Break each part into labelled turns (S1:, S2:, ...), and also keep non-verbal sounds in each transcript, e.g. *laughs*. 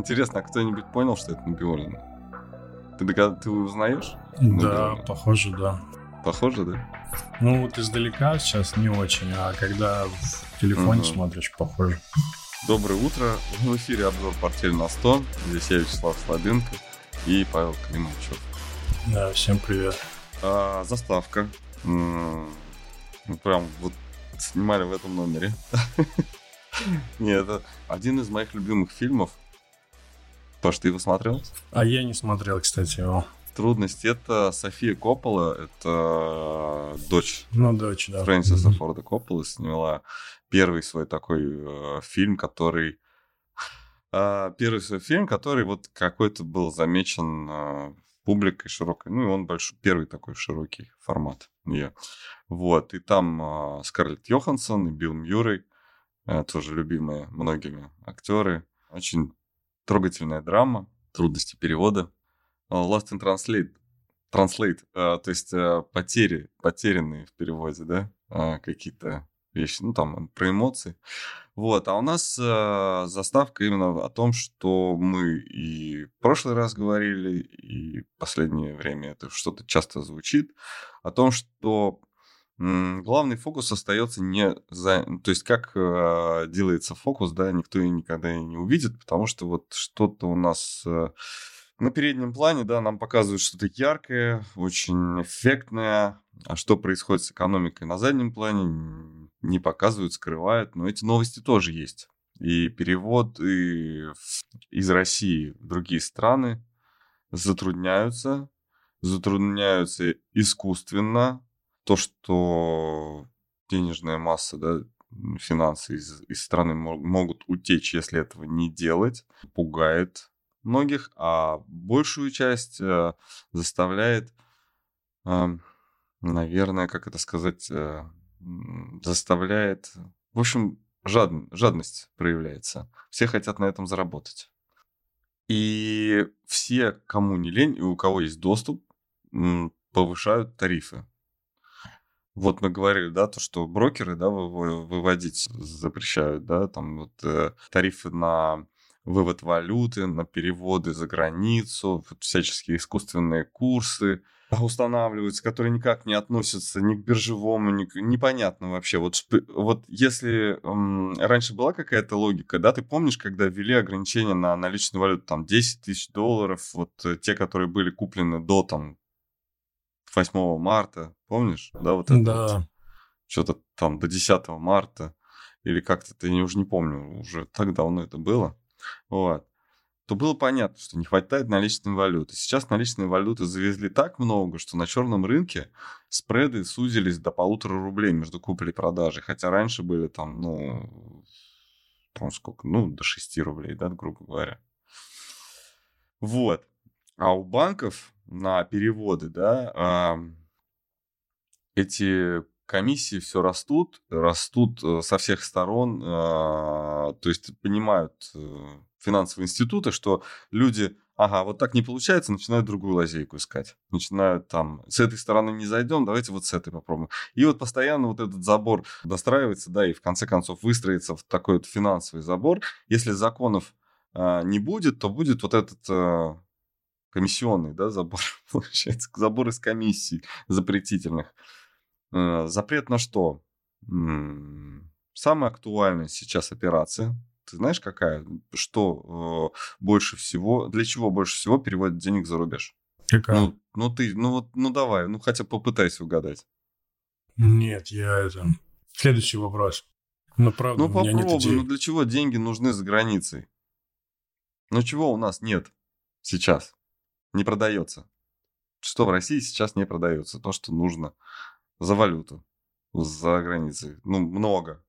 S1: Интересно, а кто-нибудь понял, что это Набиулина? Ты, догад... ты узнаешь?
S2: Да, Набиулина? похоже, да.
S1: Похоже, да?
S2: Ну, вот издалека сейчас не очень, а когда в телефоне угу. смотришь, похоже.
S1: Доброе утро. В эфире обзор «Портфель на 100». Здесь я, Вячеслав Слабенко и Павел Климовичев.
S2: Да, всем привет.
S1: А, заставка. М-м, прям вот снимали в этом номере. *laughs* Нет, это один из моих любимых фильмов. Паш, ты его смотрел?
S2: А я не смотрел, кстати, его.
S1: Трудность это София Коппола, это дочь,
S2: ну, дочь да.
S1: Фрэнсиса mm-hmm. Форда Коппола, сняла первый свой такой э, фильм, который э, *laughs* первый свой фильм, который вот какой-то был замечен э, публикой широкой, ну и он большой, первый такой широкий формат. Yeah. Вот, и там э, Скарлетт Йоханссон и Билл Мьюррей, э, тоже любимые многими актеры. Очень трогательная драма, трудности перевода. Lost in Translate, translate э, то есть э, потери, потерянные в переводе, да, э, какие-то вещи, ну там про эмоции. Вот, а у нас э, заставка именно о том, что мы и в прошлый раз говорили, и в последнее время это что-то часто звучит, о том, что главный фокус остается не за... То есть как э, делается фокус, да, никто и никогда и не увидит, потому что вот что-то у нас... Э, на переднем плане, да, нам показывают что-то яркое, очень эффектное, а что происходит с экономикой на заднем плане, не показывают, скрывают, но эти новости тоже есть. И перевод и из России в другие страны затрудняются, затрудняются искусственно, то, что денежная масса, да, финансы из, из страны могут утечь, если этого не делать, пугает многих, а большую часть э, заставляет, э, наверное, как это сказать, э, заставляет, в общем, жад, жадность проявляется. Все хотят на этом заработать. И все, кому не лень и у кого есть доступ, повышают тарифы. Вот мы говорили, да, то, что брокеры, да, выводить запрещают, да, там вот э, тарифы на вывод валюты, на переводы за границу, вот всяческие искусственные курсы устанавливаются, которые никак не относятся ни к биржевому, ни к... непонятно вообще. Вот, вот если эм, раньше была какая-то логика, да, ты помнишь, когда ввели ограничения на наличную валюту, там 10 тысяч долларов, вот э, те, которые были куплены до там 8 марта, помнишь? Да, вот это
S2: да.
S1: Вот, что-то там до 10 марта, или как-то, ты я уже не помню, уже так давно это было, вот, то было понятно, что не хватает наличной валюты. Сейчас наличной валюты завезли так много, что на черном рынке спреды сузились до полутора рублей между куплей и продажей, хотя раньше были там, ну, там сколько, ну, до 6 рублей, да, грубо говоря. Вот. А у банков на переводы, да, эти комиссии все растут, растут э, со всех сторон, а, то есть понимают э, финансовые институты, что люди, ага, вот так не получается, начинают другую лазейку искать. Начинают там, с этой стороны не зайдем, давайте вот с этой попробуем. И вот постоянно вот этот забор достраивается, да, и в конце концов выстроится в такой вот финансовый забор. Если законов а, не будет, то будет вот этот а, комиссионный, да, забор, *laughs* получается, забор из комиссий запретительных. Э, запрет на что? Самая актуальная сейчас операция. Ты знаешь, какая? Что э, больше всего, для чего больше всего переводят денег за рубеж?
S2: Какая?
S1: Ну, ну ты, ну вот, ну давай, ну хотя попытайся угадать.
S2: Нет, я это... Следующий вопрос. Ну, правда,
S1: ну попробуй, ну для чего деньги нужны за границей? Ну чего у нас нет сейчас? Не продается. Что в России сейчас не продается? То, что нужно за валюту за границей. Ну, много.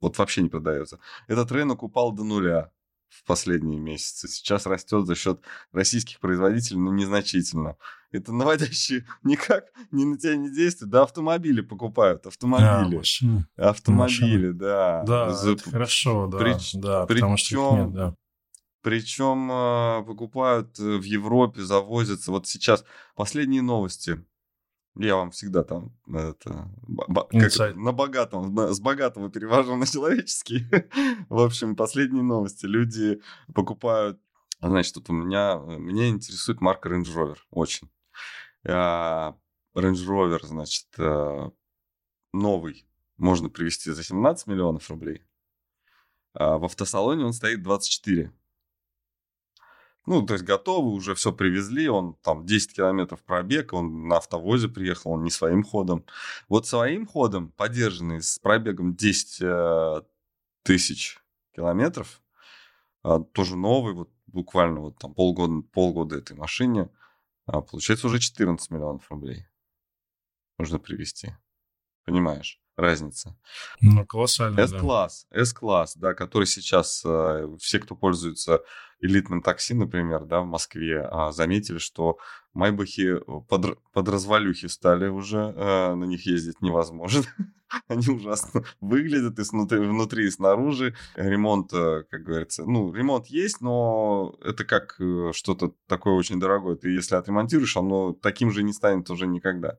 S1: Вот вообще не продается. Этот рынок упал до нуля в последние месяцы. Сейчас растет за счет российских производителей, но незначительно. Это наводящие *laughs* никак ни на тебя не действует. Да, автомобили покупают, автомобили. А, машины. Автомобили, машины. да.
S2: Да, за... это хорошо, да. Прич... да Причем... потому что нет, да.
S1: Причем а, покупают э, в Европе, завозятся. Вот сейчас последние новости. Я вам всегда там это, как, на богатом, на, с богатого перевожу на человеческий. *laughs* в общем, последние новости. Люди покупают Значит, тут у меня, меня интересует марка Range Rover очень. А, Range Rover, значит, э, новый можно привезти за 17 миллионов рублей. А в автосалоне он стоит 24. Ну, то есть готовы, уже все привезли, он там 10 километров пробег, он на автовозе приехал, он не своим ходом. Вот своим ходом, поддержанный с пробегом 10 э, тысяч километров, э, тоже новый, вот буквально вот там полгода, полгода этой машине, э, получается уже 14 миллионов рублей нужно привезти. Понимаешь? разница.
S2: Ну, колоссально,
S1: S-класс, да. S-класс, да, который сейчас э, все, кто пользуется элитным такси, например, да, в Москве, э, заметили, что майбахи под, под развалюхи стали уже, э, на них ездить невозможно. *laughs* Они ужасно выглядят и снутри, внутри, и снаружи. Ремонт, э, как говорится, ну, ремонт есть, но это как э, что-то такое очень дорогое. Ты если отремонтируешь, оно таким же не станет уже никогда.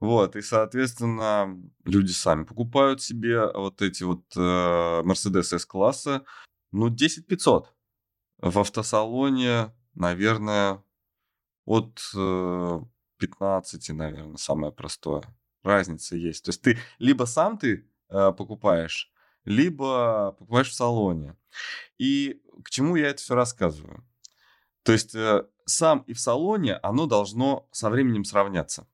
S1: Вот, и, соответственно, люди сами покупают себе вот эти вот э, Mercedes S-класса, ну, 10 500. В автосалоне, наверное, от э, 15, наверное, самое простое. Разница есть. То есть ты либо сам ты э, покупаешь, либо покупаешь в салоне. И к чему я это все рассказываю? То есть э, сам и в салоне оно должно со временем сравняться.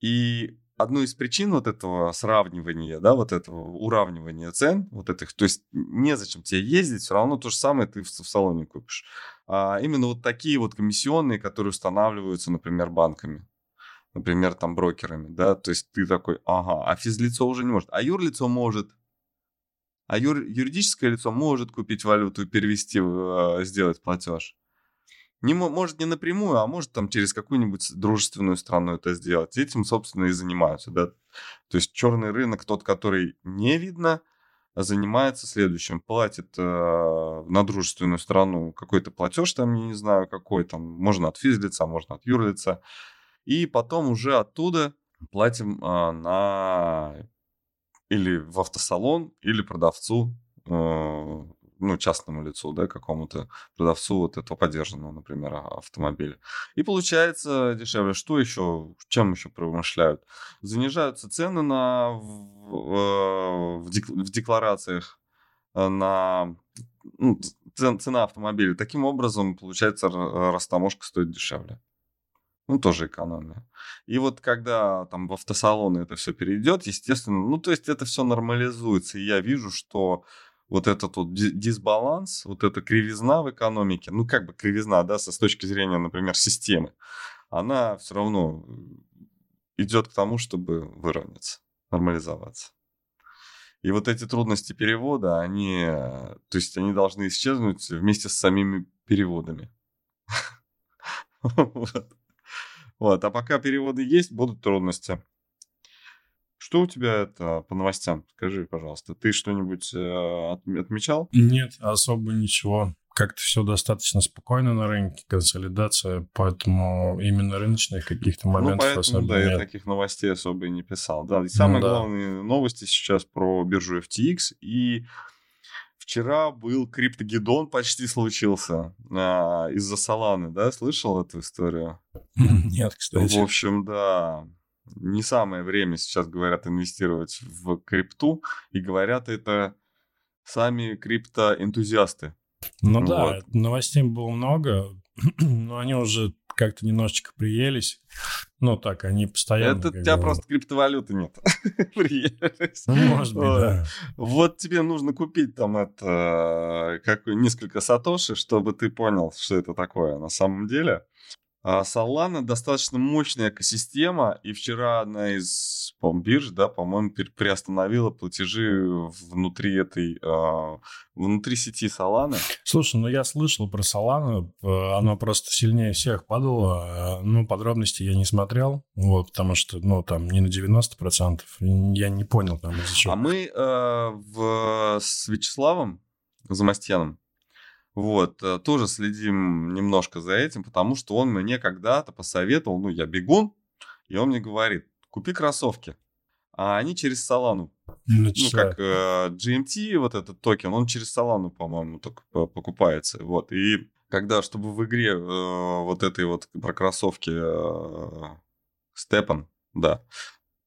S1: И одну из причин вот этого сравнивания, да, вот этого уравнивания цен, вот этих, то есть незачем тебе ездить, все равно то же самое ты в, в салоне купишь. А именно вот такие вот комиссионные, которые устанавливаются, например, банками, например, там брокерами, да, то есть ты такой, ага, а физлицо уже не может, а юрлицо может, а юр, юридическое лицо может купить валюту и перевести, э, сделать платеж. Не, может, не напрямую, а может там через какую-нибудь дружественную страну это сделать. Этим, собственно, и занимаются, да. То есть черный рынок, тот, который не видно, занимается следующим. Платит э, на дружественную страну какой-то платеж, там, я не знаю, какой там, можно от физлица, можно от юрлица. И потом уже оттуда платим э, на или в автосалон, или продавцу э, ну, частному лицу, да, какому-то продавцу вот этого поддержанного, например, а, автомобиля. И получается дешевле. Что еще? Чем еще промышляют? Занижаются цены на, в, в, в декларациях э, на ну, цена автомобиля. Таким образом, получается, растаможка стоит дешевле. Ну, тоже экономия. И вот когда там в автосалоны это все перейдет, естественно, ну, то есть это все нормализуется. И я вижу, что вот этот вот дисбаланс, вот эта кривизна в экономике, ну как бы кривизна, да, со с точки зрения, например, системы, она все равно идет к тому, чтобы выровняться, нормализоваться. И вот эти трудности перевода, они, то есть они должны исчезнуть вместе с самими переводами. *laughs* Вот. А пока переводы есть, будут трудности. Что у тебя это по новостям? Скажи, пожалуйста, ты что-нибудь э, отмечал?
S2: Нет, особо ничего. Как-то все достаточно спокойно на рынке, консолидация, поэтому именно рыночных каких-то ну, моментов ну, поэтому, особо
S1: да,
S2: нет.
S1: я таких новостей особо и не писал. Да, и самые ну, да. главные новости сейчас про биржу FTX и Вчера был криптогедон, почти случился а, из-за Соланы, да? Слышал эту историю? *laughs*
S2: Нет, кстати.
S1: В общем, да не самое время сейчас, говорят, инвестировать в крипту, и говорят это сами криптоэнтузиасты.
S2: Ну вот. да, новостей было много, *clears throat* но они уже как-то немножечко приелись. Ну так, они постоянно...
S1: Это у тебя просто криптовалюты нет. *laughs*
S2: приелись. Ну, может быть, да.
S1: Вот тебе нужно купить там это, как несколько сатоши, чтобы ты понял, что это такое на самом деле. А Solana достаточно мощная экосистема, и вчера одна из по бирж, да, по-моему, приостановила платежи внутри этой, э, внутри сети Solana.
S2: Слушай, ну я слышал про Solana, она просто сильнее всех падала, ну, подробности я не смотрел, вот, потому что, ну, там, не на 90%, я не понял там из-за чего.
S1: А мы э, в, с Вячеславом Замастьяном вот, э, тоже следим немножко за этим, потому что он мне когда-то посоветовал, ну, я бегун, и он мне говорит, купи кроссовки. А они через Solana. Ну, ну как э, GMT, вот этот токен, он через Solana, по-моему, только покупается. Вот, и когда, чтобы в игре э, вот этой вот про кроссовки э, Степан, да,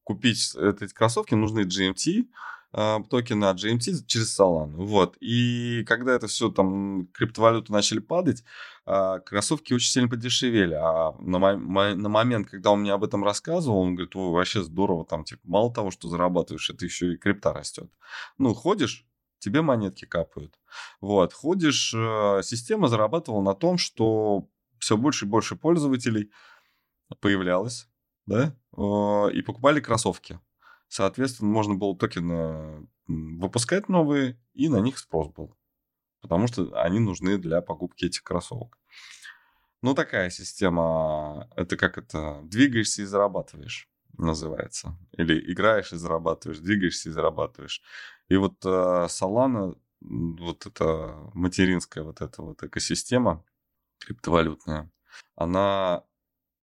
S1: купить эти кроссовки, нужны GMT, э, токены от GMT через Solana. Вот. И когда это все там, криптовалюты начали падать, э, кроссовки очень сильно подешевели. А на, на момент, когда он мне об этом рассказывал, он говорит, ой, вообще здорово, там, типа, мало того, что зарабатываешь, это еще и крипта растет. Ну, ходишь, тебе монетки капают. Вот, ходишь, э, система зарабатывала на том, что все больше и больше пользователей появлялось, да, и покупали кроссовки. Соответственно, можно было токены выпускать новые, и на них спрос был. Потому что они нужны для покупки этих кроссовок. Ну, такая система, это как это, двигаешься и зарабатываешь, называется. Или играешь и зарабатываешь, двигаешься и зарабатываешь. И вот э, Solana, вот эта материнская вот эта вот экосистема криптовалютная, она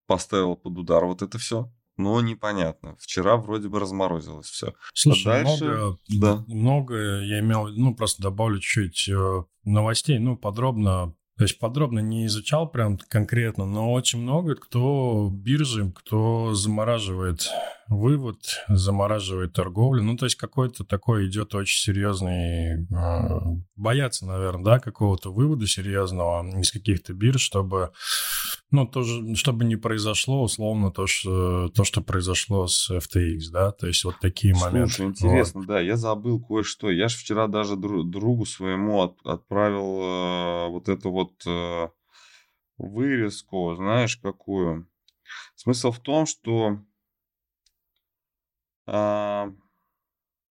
S1: поставила под удар вот это все. Но непонятно. Вчера вроде бы разморозилось все.
S2: Слушай, а дальше... много, да. много, я имел, ну, просто добавлю чуть-чуть э, новостей, ну, подробно то есть подробно не изучал прям конкретно, но очень много кто биржи, кто замораживает вывод, замораживает торговлю. Ну, то есть какой-то такой идет очень серьезный... Э, боятся, наверное, да, какого-то вывода серьезного из каких-то бирж, чтобы... Ну, тоже, чтобы не произошло, условно, то, что, то, что произошло с FTX, да, то есть вот такие Слушай, моменты.
S1: интересно, вот. да, я забыл кое-что. Я же вчера даже другу своему от, отправил э, вот эту вот э, вырезку, знаешь, какую? Смысл в том, что а,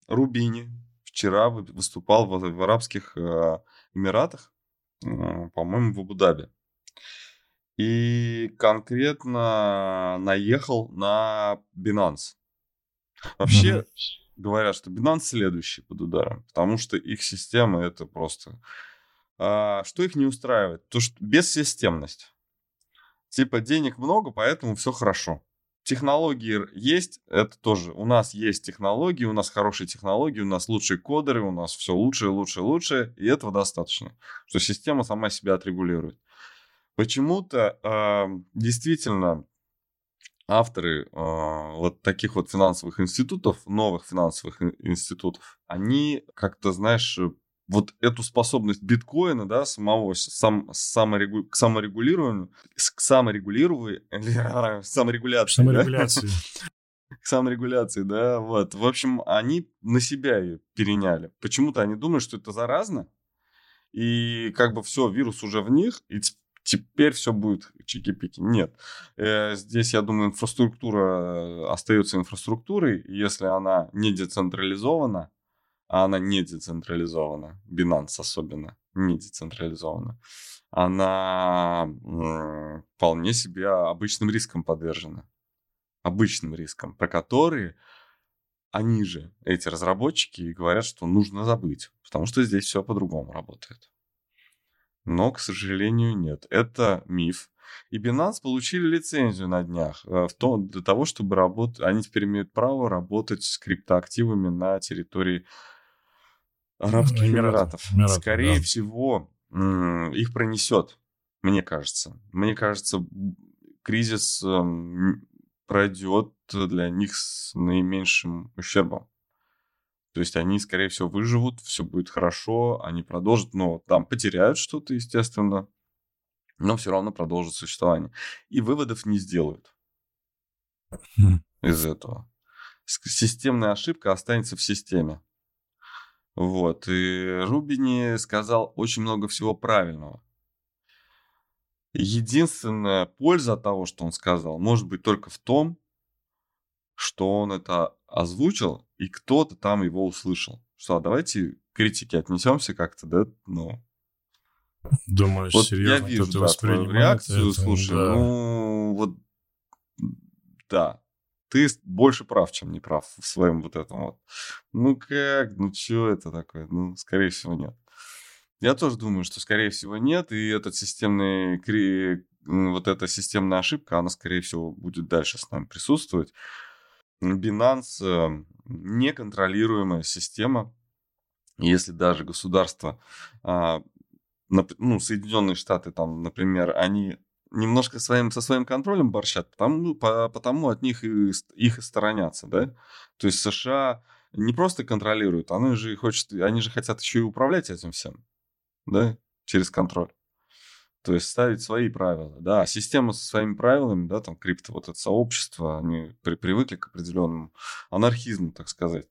S1: Рубини вчера выступал в, в Арабских э, Эмиратах, э, по-моему, в Абу-Даби. И конкретно наехал на Binance. Вообще mm-hmm. говорят, что Binance следующий под ударом, потому что их система это просто... А, что их не устраивает? То, что бессистемность. Типа денег много, поэтому все хорошо технологии есть, это тоже. У нас есть технологии, у нас хорошие технологии, у нас лучшие кодеры, у нас все лучше, лучше, лучше, и этого достаточно, что система сама себя отрегулирует. Почему-то э, действительно авторы э, вот таких вот финансовых институтов, новых финансовых институтов, они как-то, знаешь, вот эту способность биткоина, да, самого сам, саморегу, к саморегулированию, к саморегулированию, *laughs* саморегуляции. Саморегуляции. *laughs* К саморегуляции, да, вот. В общем, они на себя ее переняли. Почему-то они думают, что это заразно, и как бы все, вирус уже в них, и теперь все будет чики-пики. Нет. Э, здесь, я думаю, инфраструктура э, остается инфраструктурой. Если она не децентрализована, а она не децентрализована, Binance особенно не децентрализована, она вполне себе обычным риском подвержена. Обычным риском, про которые они же, эти разработчики, говорят, что нужно забыть, потому что здесь все по-другому работает. Но, к сожалению, нет. Это миф. И Binance получили лицензию на днях э, в том, для того, чтобы работать. Они теперь имеют право работать с криптоактивами на территории Арабских Эмиратов. Эмиратов. Скорее да. всего, их пронесет, мне кажется. Мне кажется, кризис эм, пройдет для них с наименьшим ущербом. То есть они, скорее всего, выживут, все будет хорошо, они продолжат, но там потеряют что-то, естественно, но все равно продолжат существование. И выводов не сделают хм. из этого. Системная ошибка останется в системе. Вот. И Рубини сказал очень много всего правильного. Единственная польза от того, что он сказал, может быть только в том, что он это озвучил, и кто-то там его услышал. Что, а давайте к критике отнесемся как-то, да, ну...
S2: Думаешь, вот серьезно,
S1: я вижу, да, твою реакцию, это, слушай, да. ну, вот, да, ты больше прав, чем не прав в своем вот этом вот. Ну как, ну что это такое? Ну, скорее всего, нет. Я тоже думаю, что, скорее всего, нет, и этот системный, вот эта системная ошибка, она, скорее всего, будет дальше с нами присутствовать. Binance э, неконтролируемая система. Если даже государство а, ну, Соединенные Штаты, там, например, они немножко своим, со своим контролем борщат, потому, по, потому от них и, их и сторонятся, да? То есть США не просто контролируют, они же, хочет, они же хотят еще и управлять этим всем, да, через контроль. То есть ставить свои правила, да, система со своими правилами, да, там крипто, вот это сообщество, они при, привыкли к определенному анархизму, так сказать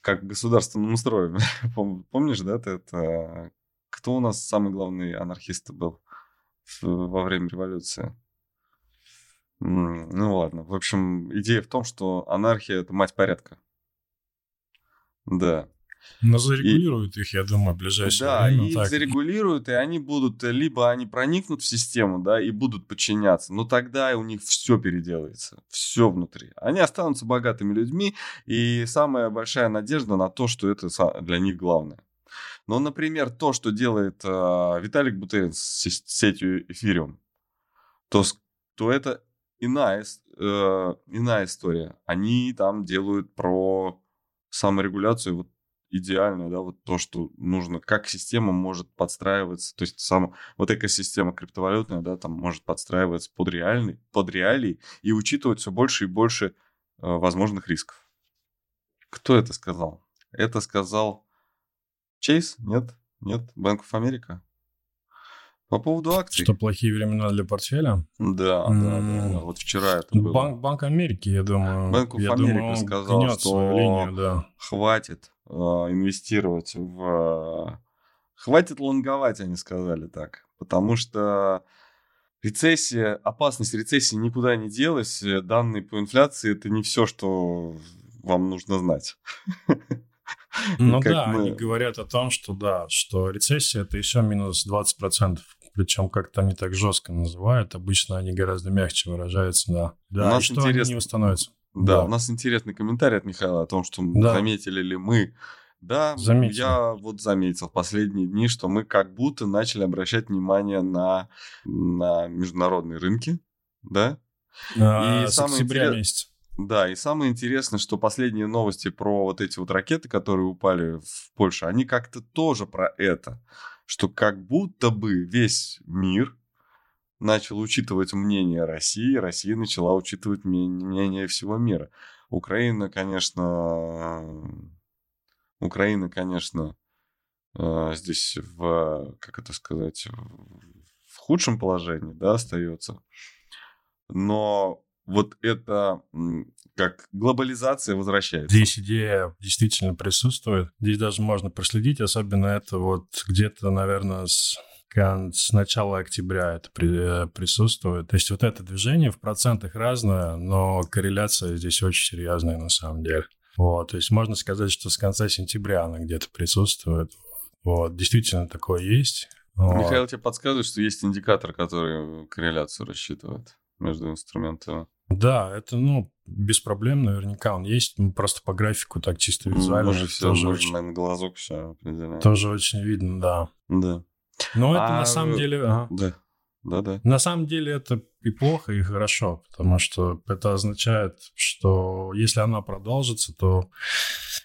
S1: как государственному строю. *laughs* Помнишь, да, ты это... Кто у нас самый главный анархист был во время революции? Ну ладно. В общем, идея в том, что анархия – это мать порядка. Да.
S2: Но зарегулируют и, их, я думаю, в ближайшее
S1: да, время. Да, их так. зарегулируют, и они будут, э, либо они проникнут в систему, да, и будут подчиняться, но тогда у них все переделается, все внутри. Они останутся богатыми людьми, и самая большая надежда на то, что это для них главное. Но, например, то, что делает э, Виталик Бутерин с сетью Эфириум, то, то это иная, э, иная история. Они там делают про саморегуляцию вот идеальное, да, вот то, что нужно, как система может подстраиваться, то есть сама вот экосистема криптовалютная, да, там может подстраиваться под реальный, под реалии и учитывать все больше и больше э, возможных рисков. Кто это сказал? Это сказал Чейз? Нет? Нет? Bank of America? По поводу акций.
S2: Что плохие времена для портфеля?
S1: Да, mm. да, да, да. Вот вчера это было.
S2: Банк, Банк Америки, я думаю.
S1: Банк Америки сказал, что линию, да. хватит э, инвестировать в... Хватит лонговать, они сказали так. Потому что рецессия, опасность рецессии никуда не делась. Данные по инфляции – это не все, что вам нужно знать. *laughs* *laughs*
S2: Ну да, мы... они говорят о том, что да, что рецессия это еще минус 20% причем как-то они так жестко называют. Обычно они гораздо мягче выражаются, да. Да, у нас и что интерес... они не восстановятся.
S1: Да, да, у нас интересный комментарий от Михаила о том, что да. заметили ли мы. Да, Заметил. я вот заметил в последние дни, что мы как будто начали обращать внимание на, на международные рынки, да?
S2: А, и с октября интерес... месяца.
S1: Да, и самое интересное, что последние новости про вот эти вот ракеты, которые упали в Польшу, они как-то тоже про это что как будто бы весь мир начал учитывать мнение России, Россия начала учитывать мнение всего мира. Украина, конечно, Украина, конечно, э, здесь в, как это сказать, в худшем положении, да, остается. Но вот это как глобализация возвращается.
S2: Здесь идея действительно присутствует. Здесь даже можно проследить, особенно это вот где-то, наверное, с с начала октября это при, присутствует. То есть вот это движение в процентах разное, но корреляция здесь очень серьезная на самом деле. Вот, то есть можно сказать, что с конца сентября она где-то присутствует. Вот, действительно такое есть.
S1: Вот. Михаил тебе подсказывает, что есть индикатор, который корреляцию рассчитывает между инструментами.
S2: Да, это, ну, без проблем наверняка он есть. просто по графику так чисто визуально.
S1: Уже все, тоже очень, на глазок все
S2: определяем. Тоже очень видно, да.
S1: Да.
S2: Но это а, на самом деле... Ага.
S1: Да. Да, да.
S2: На самом деле это и плохо, и хорошо, потому что это означает, что если она продолжится, то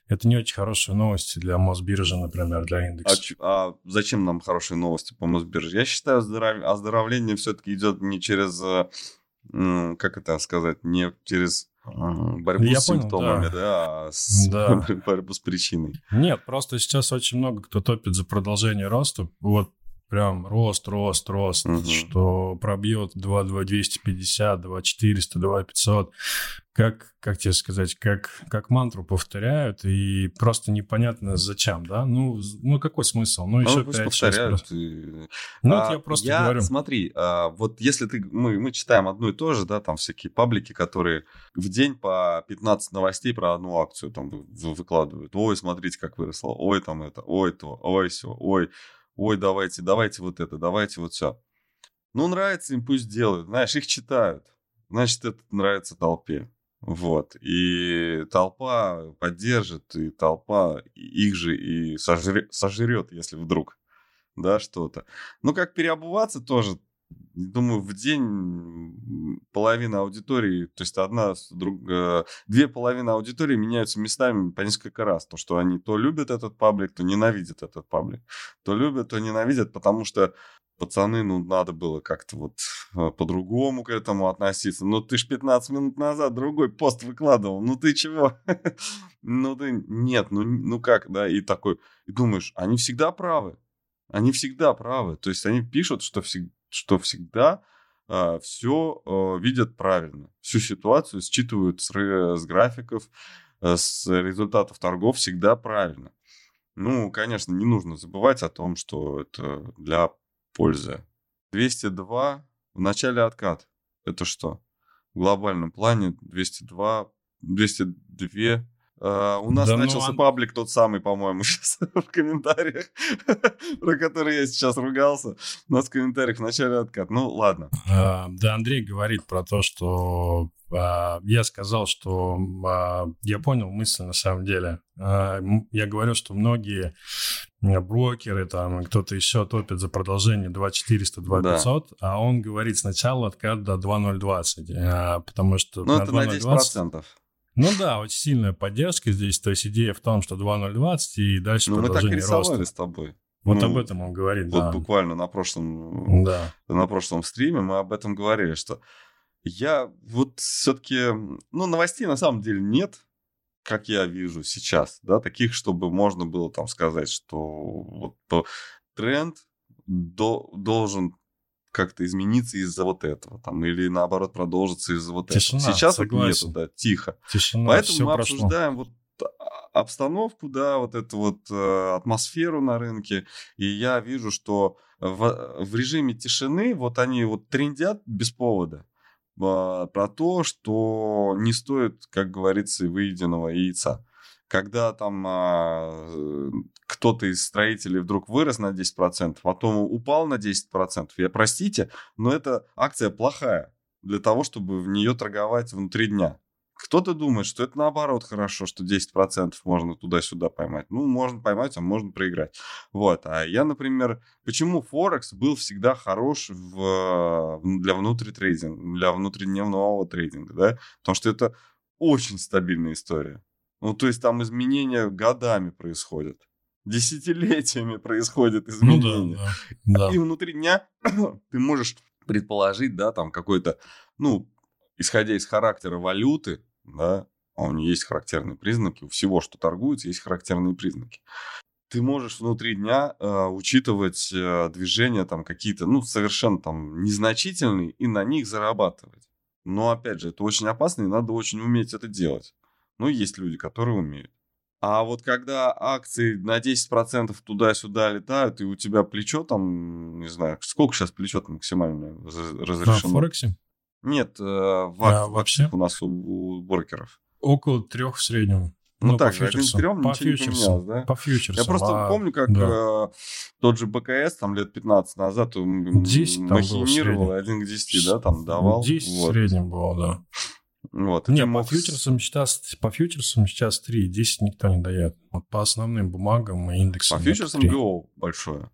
S2: это не очень хорошие новости для Мосбиржи, например, для индекса.
S1: А, а зачем нам хорошие новости по Мосбирже? Я считаю, оздоровление все-таки идет не через э, как это сказать, не через борьбу Я с понял, симптомами, да, да а с да. *laughs* борьбу с причиной.
S2: Нет, просто сейчас очень много кто топит за продолжение роста. Вот прям рост, рост, рост, угу. что пробьет 2, 2, 250, 2, 400, 2, 500 как, как тебе сказать, как, как мантру повторяют, и просто непонятно зачем, да? Ну, ну какой смысл? Ну, еще ну, пусть повторяют. И... Ну, а, я просто я, говорю.
S1: Смотри, а, вот если ты, мы, мы читаем одно и то же, да, там всякие паблики, которые в день по 15 новостей про одну акцию там выкладывают. Ой, смотрите, как выросло, ой, там это, ой, то, ой, все, ой, ой, давайте, давайте вот это, давайте вот все. Ну, нравится им, пусть делают. Знаешь, их читают. Значит, это нравится толпе. Вот. И толпа поддержит, и толпа их же и сожрет, если вдруг, да, что-то. Ну, как переобуваться тоже думаю, в день половина аудитории, то есть одна, друг, э, две половины аудитории меняются местами по несколько раз. То, что они то любят этот паблик, то ненавидят этот паблик. То любят, то ненавидят, потому что пацаны, ну, надо было как-то вот э, по-другому к этому относиться. Ну, ты ж 15 минут назад другой пост выкладывал. Ну, ты чего? *laughs* ну, ты... Нет, ну, ну как, да? И такой... И думаешь, они всегда правы. Они всегда правы. То есть они пишут, что, всег... что всегда а, все а, видят правильно. Всю ситуацию считывают с, с графиков, а, с результатов торгов всегда правильно. Ну, конечно, не нужно забывать о том, что это для пользы. 202 в начале откат. Это что? В глобальном плане 202, 202 Uh, у нас да ну начался ну, паблик тот самый, по-моему, *laughs* сейчас в комментариях, *laughs* про который я сейчас ругался. У нас в комментариях в начале откат. Ну, ладно.
S2: Uh, да, Андрей говорит про то, что uh, я сказал, что я понял мысль на самом деле. Я говорю, что многие брокеры, там, кто-то еще топит за продолжение 2400, 2500, да. а он говорит сначала откат до 2020, потому что
S1: Ну, это 2020... на 10%.
S2: Ну да, очень сильная поддержка здесь. То есть идея в том, что 2.020 и дальше ну, продолжение роста. Мы так рисовали
S1: с тобой.
S2: Вот ну, об этом он говорит,
S1: вот
S2: да.
S1: буквально на прошлом, да. на прошлом стриме мы об этом говорили, что я вот все-таки, ну, новостей на самом деле нет, как я вижу сейчас, да, таких, чтобы можно было там сказать, что вот тренд до, должен как-то измениться из-за вот этого, там, или наоборот продолжится из-за вот Тишина, этого. Сейчас согласен. вот нету, да, тихо.
S2: Тишина,
S1: Поэтому мы
S2: прошло.
S1: обсуждаем вот а, обстановку, да, вот эту вот э, атмосферу на рынке, и я вижу, что в, в режиме тишины вот они вот трендят без повода э, про то, что не стоит, как говорится, выеденного яйца когда там а, кто-то из строителей вдруг вырос на 10%, потом упал на 10%, я простите, но эта акция плохая для того, чтобы в нее торговать внутри дня. Кто-то думает, что это наоборот хорошо, что 10% можно туда-сюда поймать. Ну, можно поймать, а можно проиграть. Вот. А я, например, почему Форекс был всегда хорош в, для внутритрейдинга, для внутридневного трейдинга, да? Потому что это очень стабильная история. Ну, то есть там изменения годами происходят. *laughs* Десятилетиями происходят изменения. Ну, да, да, да. И внутри дня *clears throat* ты можешь предположить, да, там какой-то, ну, исходя из характера валюты, да, а у нее есть характерные признаки, у всего, что торгуется, есть характерные признаки. Ты можешь внутри дня э, учитывать э, движения там какие-то, ну, совершенно там незначительные и на них зарабатывать. Но, опять же, это очень опасно, и надо очень уметь это делать. Ну, есть люди, которые умеют. А вот когда акции на 10% туда-сюда летают, и у тебя плечо там, не знаю, сколько сейчас плечо там максимально разрешено?
S2: На Форексе?
S1: Нет, э, в, а, вообще у нас у, у брокеров.
S2: Около трех в среднем.
S1: Ну, ну так один к трем по фьючерсам, да?
S2: По фьючерсам.
S1: Я просто а, помню, как да. э, тот же БКС там лет 15 назад
S2: 10
S1: махинировал, один к 10, да, там давал.
S2: 10 вот. в среднем было, да.
S1: Вот.
S2: Не, по фьючерсам сейчас, по фьючерсам сейчас 3, 10 никто не дает. Вот по основным бумагам и индексам.
S1: По фьючерсам ГО большое.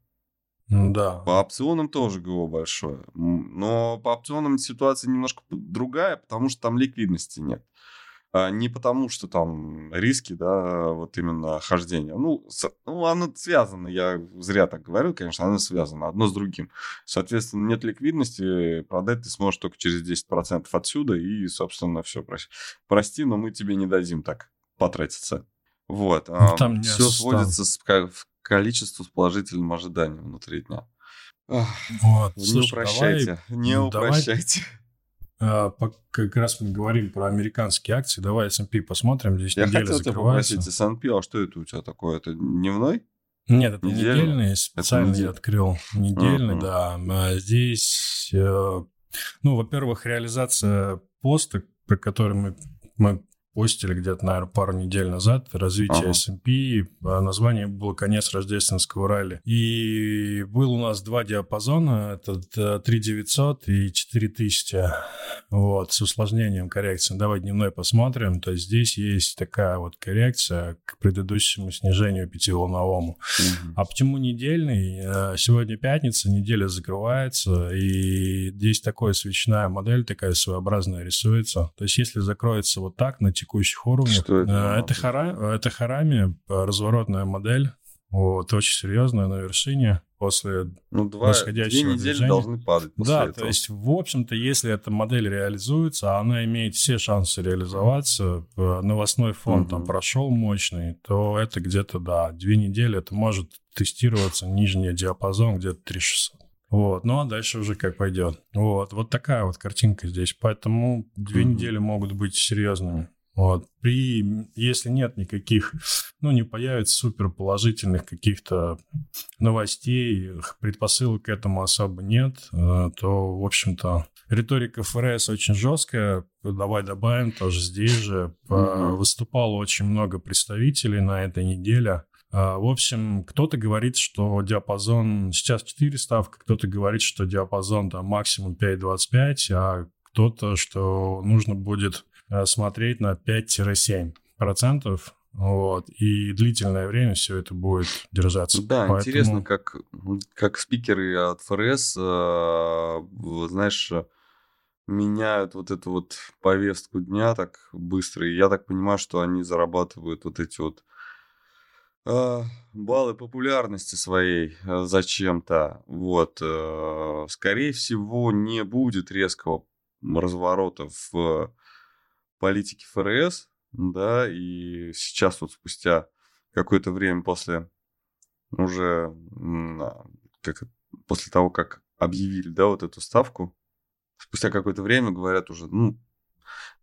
S2: Ну, да.
S1: По опционам тоже ГО большое. Но по опционам ситуация немножко другая, потому что там ликвидности нет. А, не потому, что там риски, да, вот именно хождения. Ну, с, ну, оно связано, я зря так говорю, конечно, оно связано одно с другим. Соответственно, нет ликвидности, продать ты сможешь только через 10% отсюда, и, собственно, все, прости, прости, но мы тебе не дадим так потратиться. Вот. Ну, там все сводится с, к количеству с положительным ожиданием внутри дня.
S2: Вот,
S1: не слушай, упрощайте, давай, не упрощайте. Давай
S2: а, как раз мы говорим про американские акции. Давай S&P посмотрим. Здесь
S1: Я хотел тебя попросить, S&P, а что это у тебя такое? Это дневной?
S2: Нет, это недельный. недельный. Специально это я открыл недельный, uh-huh. да. А здесь, э, ну, во-первых, реализация поста, про который мы, мы постили где-то, наверное, пару недель назад, развитие ага. S&P, а название было «Конец рождественского ралли». И был у нас два диапазона, это 3900 и 4000. Вот, с усложнением коррекции. Давай дневной посмотрим. То есть здесь есть такая вот коррекция к предыдущему снижению пятиволновому. Mm-hmm. А почему недельный? Э, сегодня пятница, неделя закрывается, и здесь такая свечная модель, такая своеобразная рисуется. То есть если закроется вот так на текущих уровнях, Что это? Э, это, хара, это харами, э, разворотная модель, вот, очень серьезная на вершине после
S1: ну, два, восходящего две недели движения. должны падать после
S2: Да,
S1: этого.
S2: то есть, в общем-то, если эта модель реализуется, она имеет все шансы реализоваться, новостной фон угу. там прошел мощный, то это где-то, да, две недели это может тестироваться нижний диапазон где-то 3600. Вот, ну а дальше уже как пойдет. Вот, вот такая вот картинка здесь. Поэтому две mm недели могут быть серьезными. Вот. При, если нет никаких, ну, не появится супер положительных каких-то новостей, предпосылок к этому особо нет, э, то, в общем-то, риторика ФРС очень жесткая. Давай добавим, тоже здесь же. Mm-hmm. Выступало очень много представителей на этой неделе. А, в общем, кто-то говорит, что диапазон сейчас 4 ставка, кто-то говорит, что диапазон там максимум 5.25, а кто-то, что нужно будет смотреть на 5-7 процентов, вот, и длительное время все это будет держаться.
S1: Да, Поэтому... интересно, как, как спикеры от ФРС, э, знаешь, меняют вот эту вот повестку дня так быстро. И я так понимаю, что они зарабатывают вот эти вот э, баллы популярности своей э, зачем-то. Вот. Э, скорее всего, не будет резкого разворота в политики ФРС, да, и сейчас вот спустя какое-то время после уже как, после того, как объявили, да, вот эту ставку, спустя какое-то время говорят уже, ну,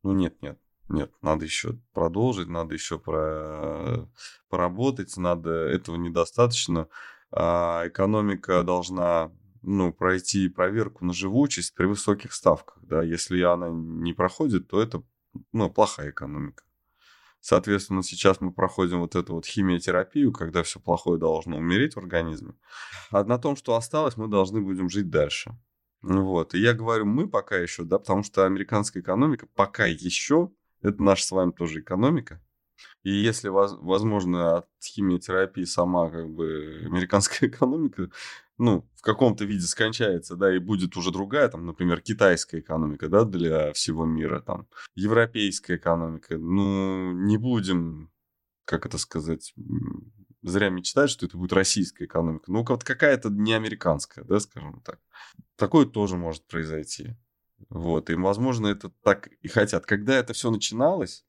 S1: ну нет, нет, нет, надо еще продолжить, надо еще про, поработать, надо, этого недостаточно. А экономика должна ну, пройти проверку на живучесть при высоких ставках. Да? Если она не проходит, то это ну, плохая экономика. Соответственно, сейчас мы проходим вот эту вот химиотерапию, когда все плохое должно умереть в организме. А на том, что осталось, мы должны будем жить дальше. Вот. И я говорю, мы пока еще, да, потому что американская экономика пока еще, это наша с вами тоже экономика. И если возможно от химиотерапии сама как бы американская *laughs* экономика ну, в каком-то виде скончается, да, и будет уже другая, там, например, китайская экономика, да, для всего мира, там, европейская экономика, ну, не будем, как это сказать, зря мечтать, что это будет российская экономика. Ну, вот какая-то не американская, да, скажем так. Такое тоже может произойти. Вот, и, возможно, это так и хотят. Когда это все начиналось,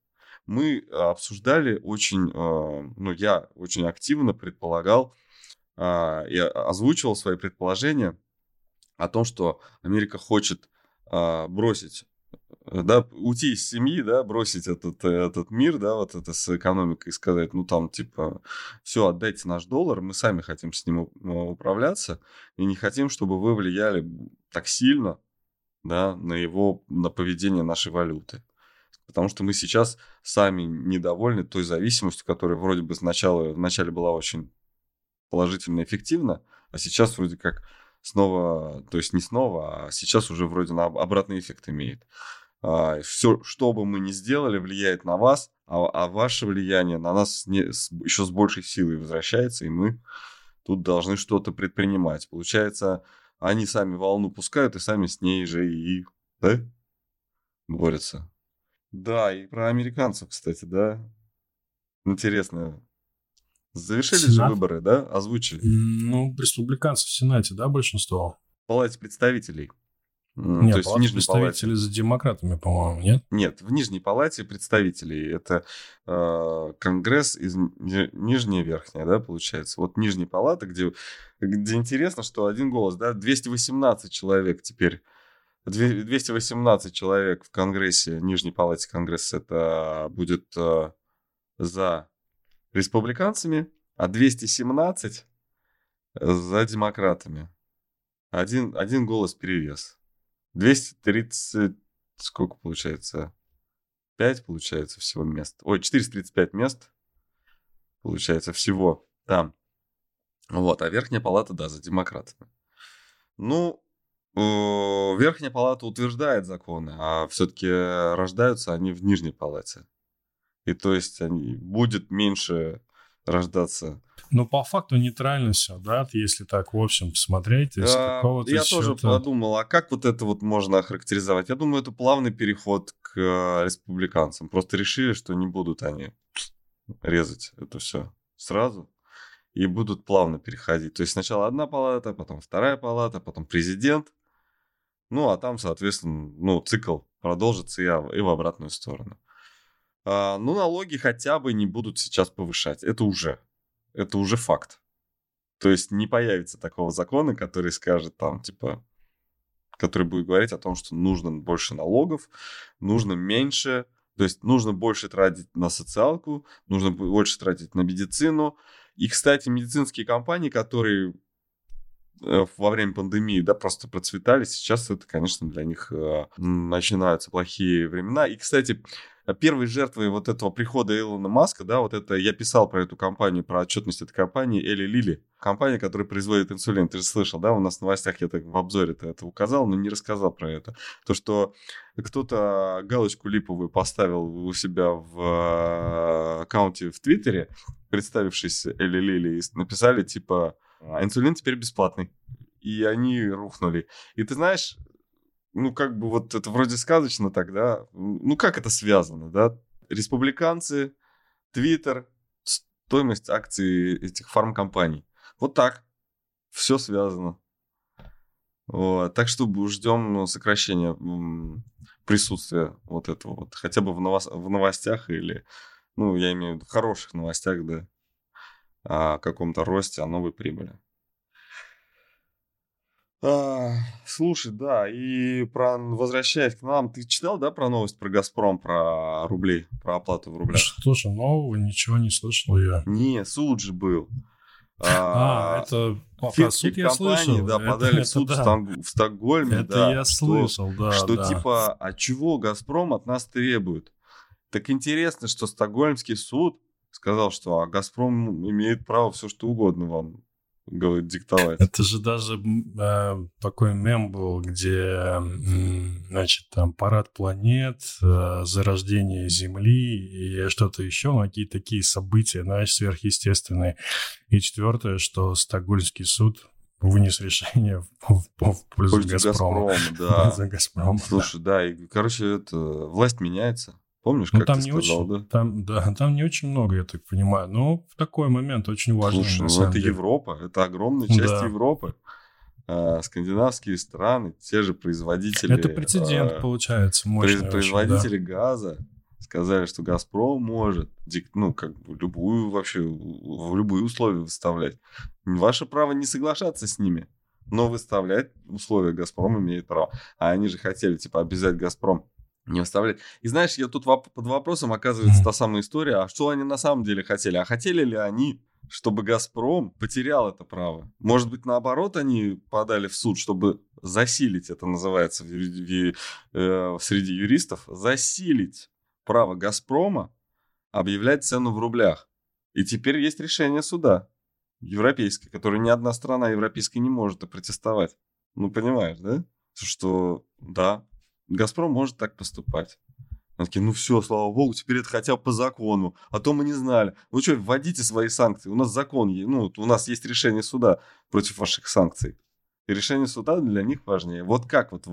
S1: мы обсуждали очень, а, ну, я очень активно предполагал, а, и озвучивал свои предположения о том, что Америка хочет а, бросить э, да, уйти из семьи, да, бросить этот, этот мир, да, вот это с экономикой и сказать, ну, там, типа, все, отдайте наш доллар, мы сами хотим с ним управляться и не хотим, чтобы вы влияли так сильно, да, на его, на поведение нашей валюты. Потому что мы сейчас сами недовольны той зависимостью, которая вроде бы сначала, вначале была очень положительно эффективно, а сейчас вроде как снова, то есть не снова, а сейчас уже вроде на обратный эффект имеет. А, все, что бы мы ни сделали, влияет на вас, а, а ваше влияние на нас не, с, еще с большей силой возвращается, и мы тут должны что-то предпринимать. Получается, они сами волну пускают и сами с ней же и да, борются. Да, и про американцев, кстати, да. Интересно, Завершили Сенат? же выборы, да? Озвучили.
S2: Ну, республиканцы в Сенате, да, большинство?
S1: В Палате представителей.
S2: Нет, То есть в Нижней представители палате. за демократами, по-моему, нет?
S1: Нет, в Нижней палате представителей это э, Конгресс из Нижняя Верхняя, да, получается. Вот Нижняя палата, где, где интересно, что один голос, да, 218 человек теперь 218 человек в Конгрессе, Нижней палате Конгресса, это будет э, за республиканцами, а 217 за демократами. Один, один голос перевес. 230, сколько получается? 5 получается всего мест. Ой, 435 мест получается всего там. Вот, а верхняя палата, да, за демократами. Ну, э, Верхняя палата утверждает законы, а все-таки рождаются они в нижней палате. И то есть они, будет меньше рождаться.
S2: Ну, по факту нейтрально все, да, если так, в общем, посмотреть.
S1: А, я счета... тоже подумал, а как вот это вот можно охарактеризовать? Я думаю, это плавный переход к э, республиканцам. Просто решили, что не будут они резать это все сразу и будут плавно переходить. То есть сначала одна палата, потом вторая палата, потом президент. Ну, а там, соответственно, ну, цикл продолжится и, в обратную сторону. А, ну, налоги хотя бы не будут сейчас повышать. Это уже. Это уже факт. То есть не появится такого закона, который скажет там, типа, который будет говорить о том, что нужно больше налогов, нужно меньше, то есть нужно больше тратить на социалку, нужно больше тратить на медицину. И, кстати, медицинские компании, которые во время пандемии, да, просто процветали. Сейчас это, конечно, для них э, начинаются плохие времена. И, кстати, Э, первой жертвой вот этого прихода Илона Маска, да, вот это, я писал про эту компанию, про отчетность этой компании, Эли Лили, компания, которая производит инсулин, ты же слышал, да, у нас в новостях я так в обзоре -то это указал, но не рассказал про это. То, что кто-то галочку липовую поставил у себя в э, аккаунте в Твиттере, представившись Эли Лили, и написали типа «А инсулин теперь бесплатный. И они рухнули. И ты знаешь, ну, как бы вот это вроде сказочно тогда. Ну, как это связано, да? Республиканцы, Твиттер, стоимость акций этих фармкомпаний. Вот так. Все связано. Вот. Так что ждем сокращения присутствия вот этого вот. Хотя бы в, новос в новостях или, ну, я имею в виду, хороших новостях, да, о каком-то росте, о новой прибыли. А, слушай, да, и про возвращаясь к нам, ты читал, да, про новость про Газпром, про рубли, про оплату в рублях?
S2: Слушай, нового ничего не слышал я.
S1: Не, суд же был.
S2: А, а это про суд я слышал.
S1: Да, подали это, в суд это, в, в Стокгольме.
S2: Это
S1: да,
S2: я слышал,
S1: что,
S2: да.
S1: Что
S2: да.
S1: типа, а чего Газпром от нас требует? Так интересно, что Стокгольмский суд сказал, что а Газпром имеет право все что угодно вам говорит, диктовать.
S2: Это же даже э, такой мем был, где, значит, там парад планет, э, зарождение Земли и что-то еще, ну, какие-то такие события, знаешь, сверхъестественные. И четвертое, что Стокгольмский суд вынес решение в, в, в пользу Газпрома.
S1: Газпрома *laughs* да. За Газпром. Слушай, да, и, короче, это, власть меняется. Помнишь,
S2: ну,
S1: как
S2: там
S1: ты
S2: не
S1: сказал,
S2: очень,
S1: да?
S2: Там, да, *laughs* там не очень много, я так понимаю. Но в такой момент очень важно.
S1: Слушай, ну это деле. Европа, это огромная часть да. Европы. А, скандинавские страны, те же производители...
S2: Это прецедент, а, получается, мощный
S1: Производители
S2: очень,
S1: да. газа сказали, что «Газпром» может, ну, как бы любую вообще, в любые условия выставлять. Ваше право не соглашаться с ними, но выставлять условия «Газпром» имеет право. А они же хотели, типа, обязать «Газпром» не оставлять. И знаешь, я тут воп- под вопросом оказывается та самая история, а что они на самом деле хотели? А хотели ли они, чтобы «Газпром» потерял это право? Может быть, наоборот, они подали в суд, чтобы засилить, это называется в, в, э, среди юристов, засилить право «Газпрома» объявлять цену в рублях. И теперь есть решение суда европейское, которое ни одна страна европейская не может протестовать. Ну, понимаешь, да? Что, да, Газпром может так поступать. Они такие, ну все, слава богу, теперь это хотя бы по закону. А то мы не знали. Вы что, вводите свои санкции. У нас закон, ну, у нас есть решение суда против ваших санкций. И решение суда для них важнее. Вот как вот,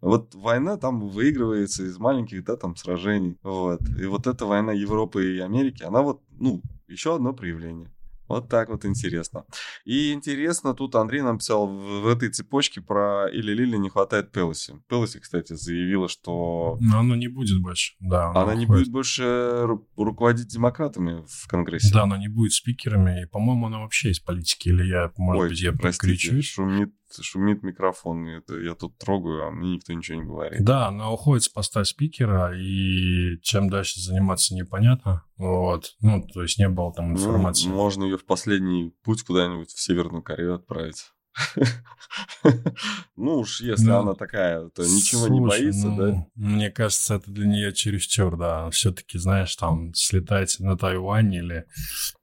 S1: вот война там выигрывается из маленьких, да, там сражений. Вот. И вот эта война Европы и Америки, она вот, ну, еще одно проявление. Вот так вот интересно. И интересно, тут Андрей нам писал в, в этой цепочке про или Лили не хватает Пелоси. Пелоси, кстати, заявила, что...
S2: Но она не будет больше, да.
S1: Она, она не будет больше ру- руководить демократами в Конгрессе.
S2: Да, она не будет спикерами. И, по-моему, она вообще из политики. Или я, может
S1: Ой,
S2: быть, я
S1: простите, шумит шумит микрофон, это я тут трогаю, а мне никто ничего не говорит.
S2: Да, она уходит с поста спикера, и чем дальше заниматься непонятно. Вот. Ну, то есть не было там ну, информации.
S1: Ну, можно ее в последний путь куда-нибудь в Северную Корею отправить. *laughs* Ну уж если ну, она такая, то ничего не боится, да?
S2: Ну, мне кажется, это для нее чересчур, да. Все-таки, знаешь, там слетать на Тайвань или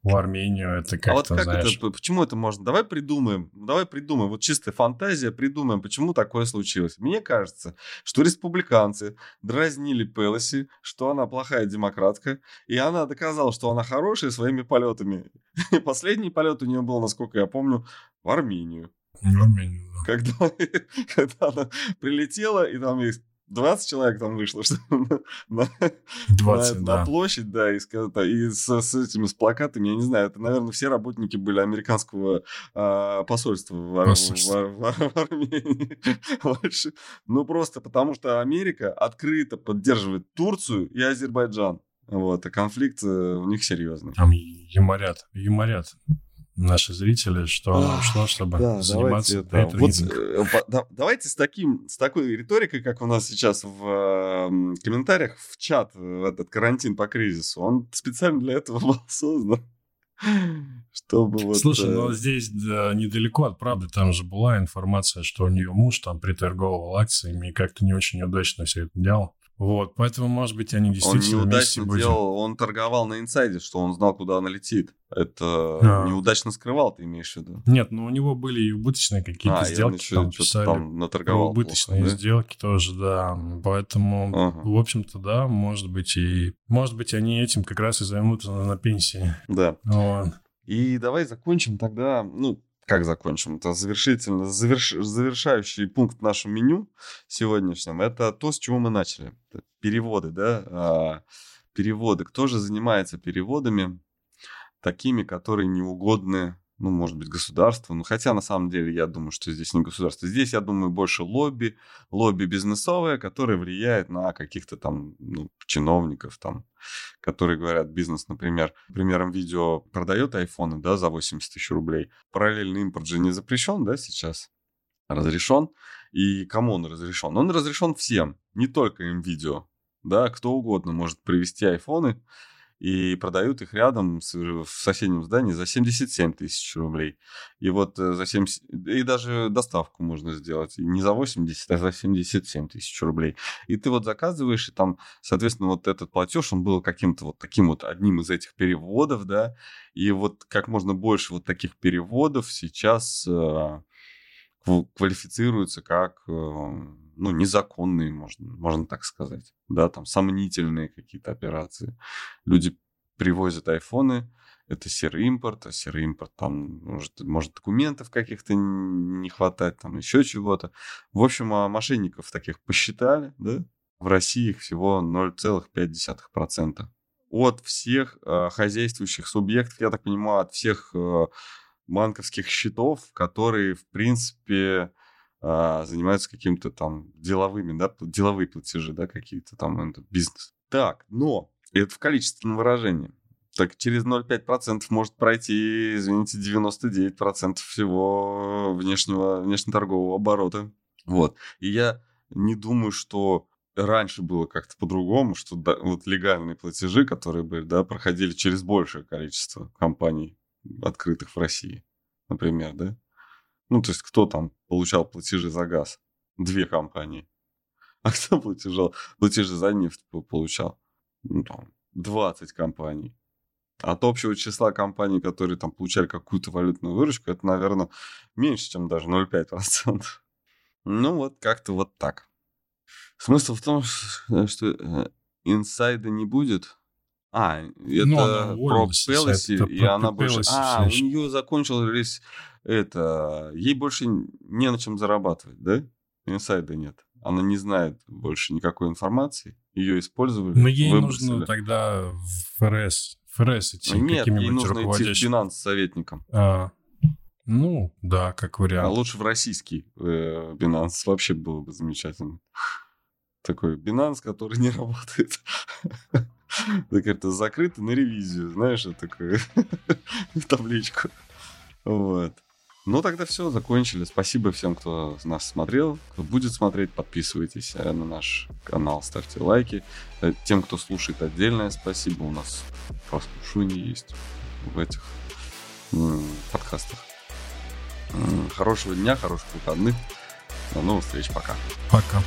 S2: в Армению, это как-то,
S1: А вот как
S2: знаешь...
S1: это, почему это можно? Давай придумаем, давай придумаем, вот чистая фантазия, придумаем, почему такое случилось. Мне кажется, что республиканцы дразнили Пелоси, что она плохая демократка, и она доказала, что она хорошая своими полетами. *laughs* И последний полет у нее был, насколько я помню, в Армению.
S2: В Армению, да.
S1: Когда, *laughs* когда она прилетела, и там есть 20 человек там вышло, *laughs* что на, 20, на, да. на площадь, да, и, и с, с этими с плакатами, я не знаю, это, наверное, все работники были американского а, посольства в, посольство. в, в, в, в Армении. *laughs* ну, просто потому что Америка открыто поддерживает Турцию и Азербайджан. Вот, а конфликт э, у них серьезный.
S2: Там юморят, юморят наши зрители, что оно ушло, чтобы да, заниматься
S1: давайте, вот, э, да, давайте с, таким, с такой риторикой, как у нас сейчас в э, комментариях в чат, в этот карантин по кризису, он специально для этого *laughs* был создан. Чтобы вот,
S2: Слушай, э... ну здесь да, недалеко от правды, там же была информация, что у нее муж там приторговывал акциями и как-то не очень удачно все это делал. Вот, поэтому, может быть, они действительно
S1: Он неудачно
S2: будем...
S1: делал, он торговал на инсайде, что он знал, куда она летит. Это а. неудачно скрывал, ты имеешь в виду?
S2: Нет, ну у него были и убыточные какие-то а, сделки, там писали.
S1: Там наторговал
S2: убыточные плохо, да? сделки тоже, да. Поэтому, ага. в общем-то, да, может быть, и... Может быть, они этим как раз и займутся на, на пенсии.
S1: Да.
S2: Вот.
S1: И давай закончим тогда, ну, как закончим? Это завершительно, заверш, завершающий пункт в нашем меню сегодняшнем. Это то, с чего мы начали. Это переводы, да? А, переводы. Кто же занимается переводами такими, которые не угодны ну, может быть, государство. Ну, хотя, на самом деле, я думаю, что здесь не государство. Здесь, я думаю, больше лобби, лобби бизнесовое, которое влияет на каких-то там ну, чиновников, там, которые говорят, бизнес, например, примером видео продает айфоны, да, за 80 тысяч рублей. Параллельный импорт же не запрещен, да, сейчас? Разрешен. И кому он разрешен? Он разрешен всем, не только им видео. Да, кто угодно может привести айфоны, и продают их рядом с, в соседнем здании за 77 тысяч рублей. И вот э, за 70... И даже доставку можно сделать не за 80, а за 77 тысяч рублей. И ты вот заказываешь, и там, соответственно, вот этот платеж, он был каким-то вот таким вот одним из этих переводов, да, и вот как можно больше вот таких переводов сейчас э, квалифицируются как э, ну, незаконные, можно, можно так сказать, да, там, сомнительные какие-то операции. Люди привозят айфоны, это серый импорт, а серый импорт там может, может документов каких-то не хватать, там еще чего-то. В общем, а мошенников таких посчитали, да, в России их всего 0,5%. От всех э, хозяйствующих субъектов, я так понимаю, от всех э, банковских счетов, которые, в принципе, а, занимаются каким-то там деловыми, да, деловые платежи, да, какие-то там, это бизнес. Так, но это в количественном выражении. Так через 0,5% может пройти, извините, 99% всего внешнего, внешнеторгового оборота. Вот. И я не думаю, что раньше было как-то по-другому, что да, вот легальные платежи, которые были, да, проходили через большее количество компаний, открытых в России, например, да. Ну, то есть кто там получал платежи за газ? Две компании. *laughs* А кто платежал, платежи за нефть получал? Ну, там, 20 компаний. От общего числа компаний, которые там получали какую-то валютную выручку, это, наверное, меньше, чем даже 0,5%. *laughs* Ну, вот как-то вот так. Смысл в том, что э, инсайда не будет. А, это ну, про Пелоси, и она больше... А, у нее закончились это, ей больше не на чем зарабатывать, да? Инсайда нет. Она не знает больше никакой информации. Ее использовали.
S2: Но ей выбросили. нужно тогда в ФРС. ФРС идти
S1: Нет, ей нужно идти к финанс-советникам.
S2: А, ну, да, как вариант.
S1: А лучше в российский э, Binance вообще было бы замечательно. Такой Binance, который не работает. *laughs* *laughs* Так это закрыто на ревизию, знаешь, такую *laughs* табличку. Вот. Ну, тогда все, закончили. Спасибо всем, кто нас смотрел, кто будет смотреть. Подписывайтесь э, на наш канал, ставьте лайки. Э, тем, кто слушает, отдельное спасибо. У нас прослушивание есть в этих подкастах. Хорошего дня, хороших выходных. До новых встреч. Пока.
S2: Пока.